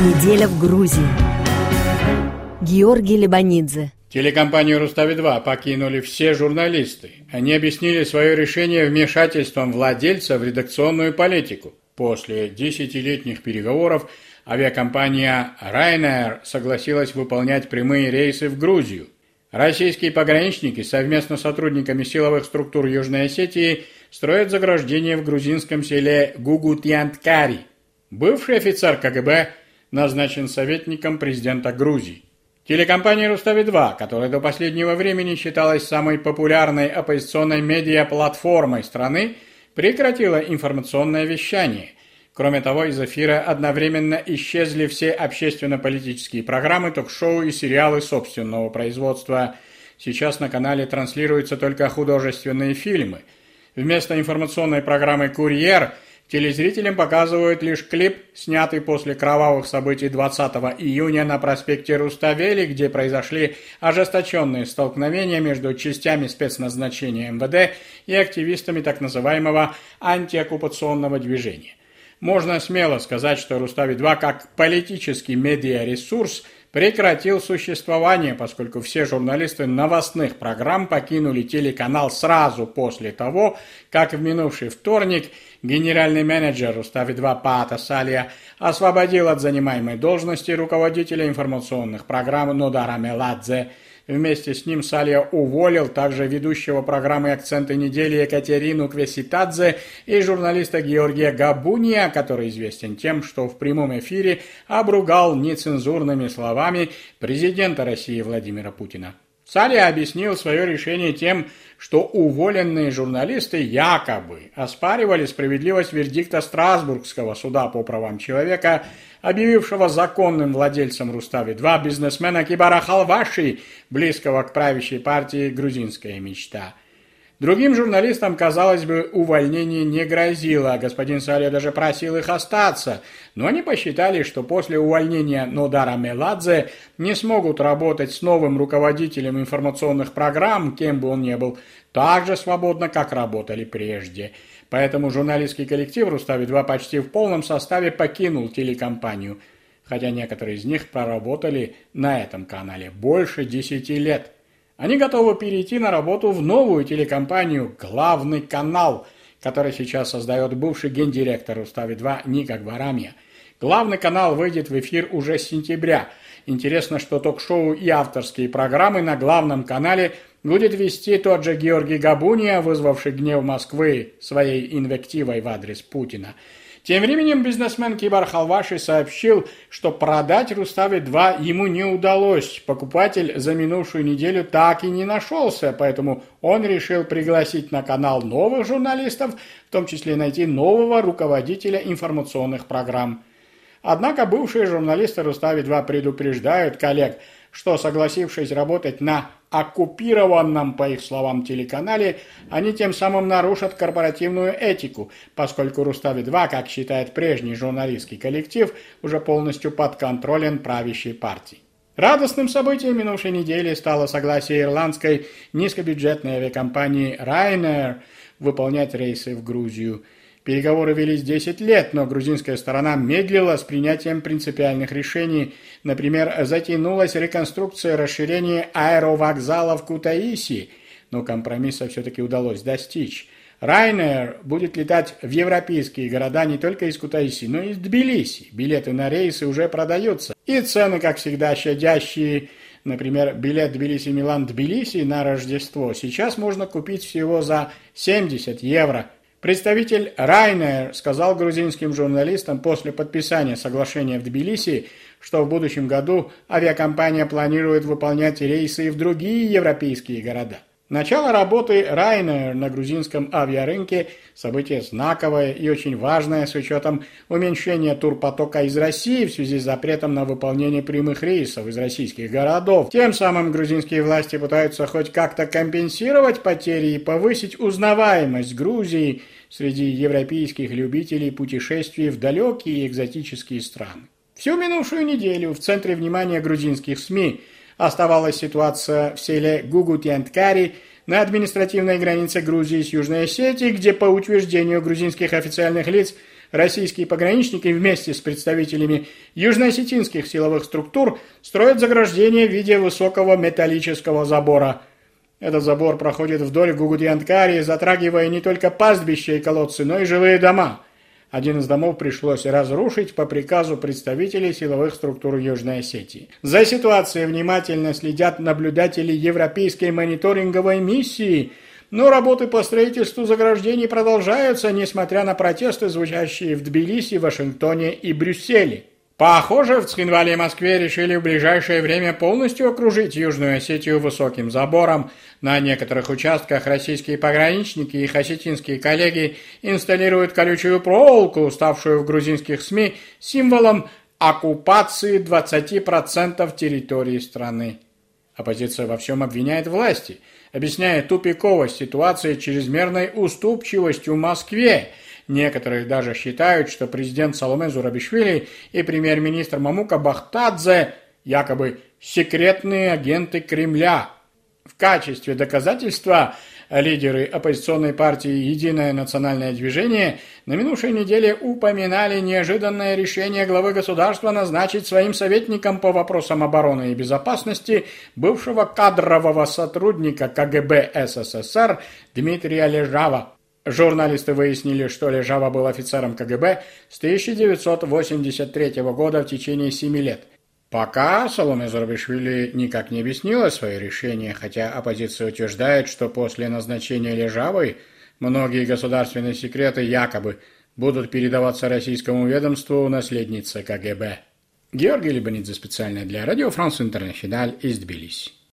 Неделя в Грузии. Георгий Лебанидзе. Телекомпанию «Рустави-2» покинули все журналисты. Они объяснили свое решение вмешательством владельца в редакционную политику. После десятилетних переговоров авиакомпания Ryanair согласилась выполнять прямые рейсы в Грузию. Российские пограничники совместно с сотрудниками силовых структур Южной Осетии строят заграждение в грузинском селе Гугутьянткари. Бывший офицер КГБ назначен советником президента Грузии. Телекомпания «Рустави-2», которая до последнего времени считалась самой популярной оппозиционной медиаплатформой страны, прекратила информационное вещание. Кроме того, из эфира одновременно исчезли все общественно-политические программы, ток-шоу и сериалы собственного производства. Сейчас на канале транслируются только художественные фильмы. Вместо информационной программы «Курьер» – Телезрителям показывают лишь клип, снятый после кровавых событий 20 июня на проспекте Руставели, где произошли ожесточенные столкновения между частями спецназначения МВД и активистами так называемого антиоккупационного движения. Можно смело сказать, что Рустави-2 как политический медиаресурс прекратил существование, поскольку все журналисты новостных программ покинули телеканал сразу после того, как в минувший вторник – генеральный менеджер Рустави-2 Пата Салия освободил от занимаемой должности руководителя информационных программ Нодара Меладзе. Вместе с ним Салия уволил также ведущего программы «Акценты недели» Екатерину Квеситадзе и журналиста Георгия Габуния, который известен тем, что в прямом эфире обругал нецензурными словами президента России Владимира Путина. Салия объяснил свое решение тем, что уволенные журналисты якобы оспаривали справедливость вердикта Страсбургского суда по правам человека, объявившего законным владельцем Рустави-2 бизнесмена Кибара Халваши, близкого к правящей партии «Грузинская мечта». Другим журналистам, казалось бы, увольнение не грозило, а господин Салия даже просил их остаться, но они посчитали, что после увольнения Нодара Меладзе не смогут работать с новым руководителем информационных программ, кем бы он ни был, так же свободно, как работали прежде. Поэтому журналистский коллектив «Рустави-2» почти в полном составе покинул телекомпанию, хотя некоторые из них проработали на этом канале больше десяти лет – они готовы перейти на работу в новую телекомпанию «Главный канал», который сейчас создает бывший гендиректор Устави-2 Ника Гварамия. Главный канал выйдет в эфир уже с сентября. Интересно, что ток-шоу и авторские программы на главном канале будет вести тот же Георгий Габуния, вызвавший гнев Москвы своей инвективой в адрес Путина – тем временем бизнесмен Кибар Халваши сообщил, что продать Рустави-2 ему не удалось. Покупатель за минувшую неделю так и не нашелся, поэтому он решил пригласить на канал новых журналистов, в том числе найти нового руководителя информационных программ. Однако бывшие журналисты Рустави-2 предупреждают коллег, что согласившись работать на оккупированном, по их словам, телеканале, они тем самым нарушат корпоративную этику, поскольку Рустави-2, как считает прежний журналистский коллектив, уже полностью подконтролен правящей партии. Радостным событием минувшей недели стало согласие ирландской низкобюджетной авиакомпании Ryanair выполнять рейсы в Грузию – Переговоры велись 10 лет, но грузинская сторона медлила с принятием принципиальных решений. Например, затянулась реконструкция расширения аэровокзала в Кутаиси, но компромисса все-таки удалось достичь. Ryanair будет летать в европейские города не только из Кутаиси, но и из Тбилиси. Билеты на рейсы уже продаются. И цены, как всегда, щадящие. Например, билет Тбилиси-Милан-Тбилиси на Рождество сейчас можно купить всего за 70 евро – Представитель Ryanair сказал грузинским журналистам после подписания соглашения в Тбилиси, что в будущем году авиакомпания планирует выполнять рейсы и в другие европейские города. Начало работы Ryanair на грузинском авиарынке – событие знаковое и очень важное с учетом уменьшения турпотока из России в связи с запретом на выполнение прямых рейсов из российских городов. Тем самым грузинские власти пытаются хоть как-то компенсировать потери и повысить узнаваемость Грузии среди европейских любителей путешествий в далекие экзотические страны. Всю минувшую неделю в центре внимания грузинских СМИ – оставалась ситуация в селе Гугутьянткари на административной границе Грузии с Южной Осетией, где, по утверждению грузинских официальных лиц, российские пограничники вместе с представителями южноосетинских силовых структур строят заграждение в виде высокого металлического забора. Этот забор проходит вдоль Гугудьянткари, затрагивая не только пастбища и колодцы, но и жилые дома – один из домов пришлось разрушить по приказу представителей силовых структур Южной Осетии. За ситуацией внимательно следят наблюдатели Европейской мониторинговой миссии, но работы по строительству заграждений продолжаются, несмотря на протесты, звучащие в Тбилиси, Вашингтоне и Брюсселе. Похоже, в Цхинвале и Москве решили в ближайшее время полностью окружить Южную Осетию высоким забором. На некоторых участках российские пограничники и их осетинские коллеги инсталируют колючую проволоку, ставшую в грузинских СМИ символом оккупации 20% территории страны. Оппозиция во всем обвиняет власти, объясняя тупиковость ситуации чрезмерной уступчивостью Москве – Некоторые даже считают, что президент Соломе Зурабишвили и премьер-министр Мамука Бахтадзе якобы секретные агенты Кремля. В качестве доказательства лидеры оппозиционной партии «Единое национальное движение» на минувшей неделе упоминали неожиданное решение главы государства назначить своим советником по вопросам обороны и безопасности бывшего кадрового сотрудника КГБ СССР Дмитрия Лежава. Журналисты выяснили, что Лежава был офицером КГБ с 1983 года в течение семи лет. Пока Соломе Зарбишвили никак не объяснила свое решение, хотя оппозиция утверждает, что после назначения Лежавой многие государственные секреты якобы будут передаваться российскому ведомству наследнице КГБ. Георгий Лебанидзе специально для Радио Франс Интернациональ из Тбилиси.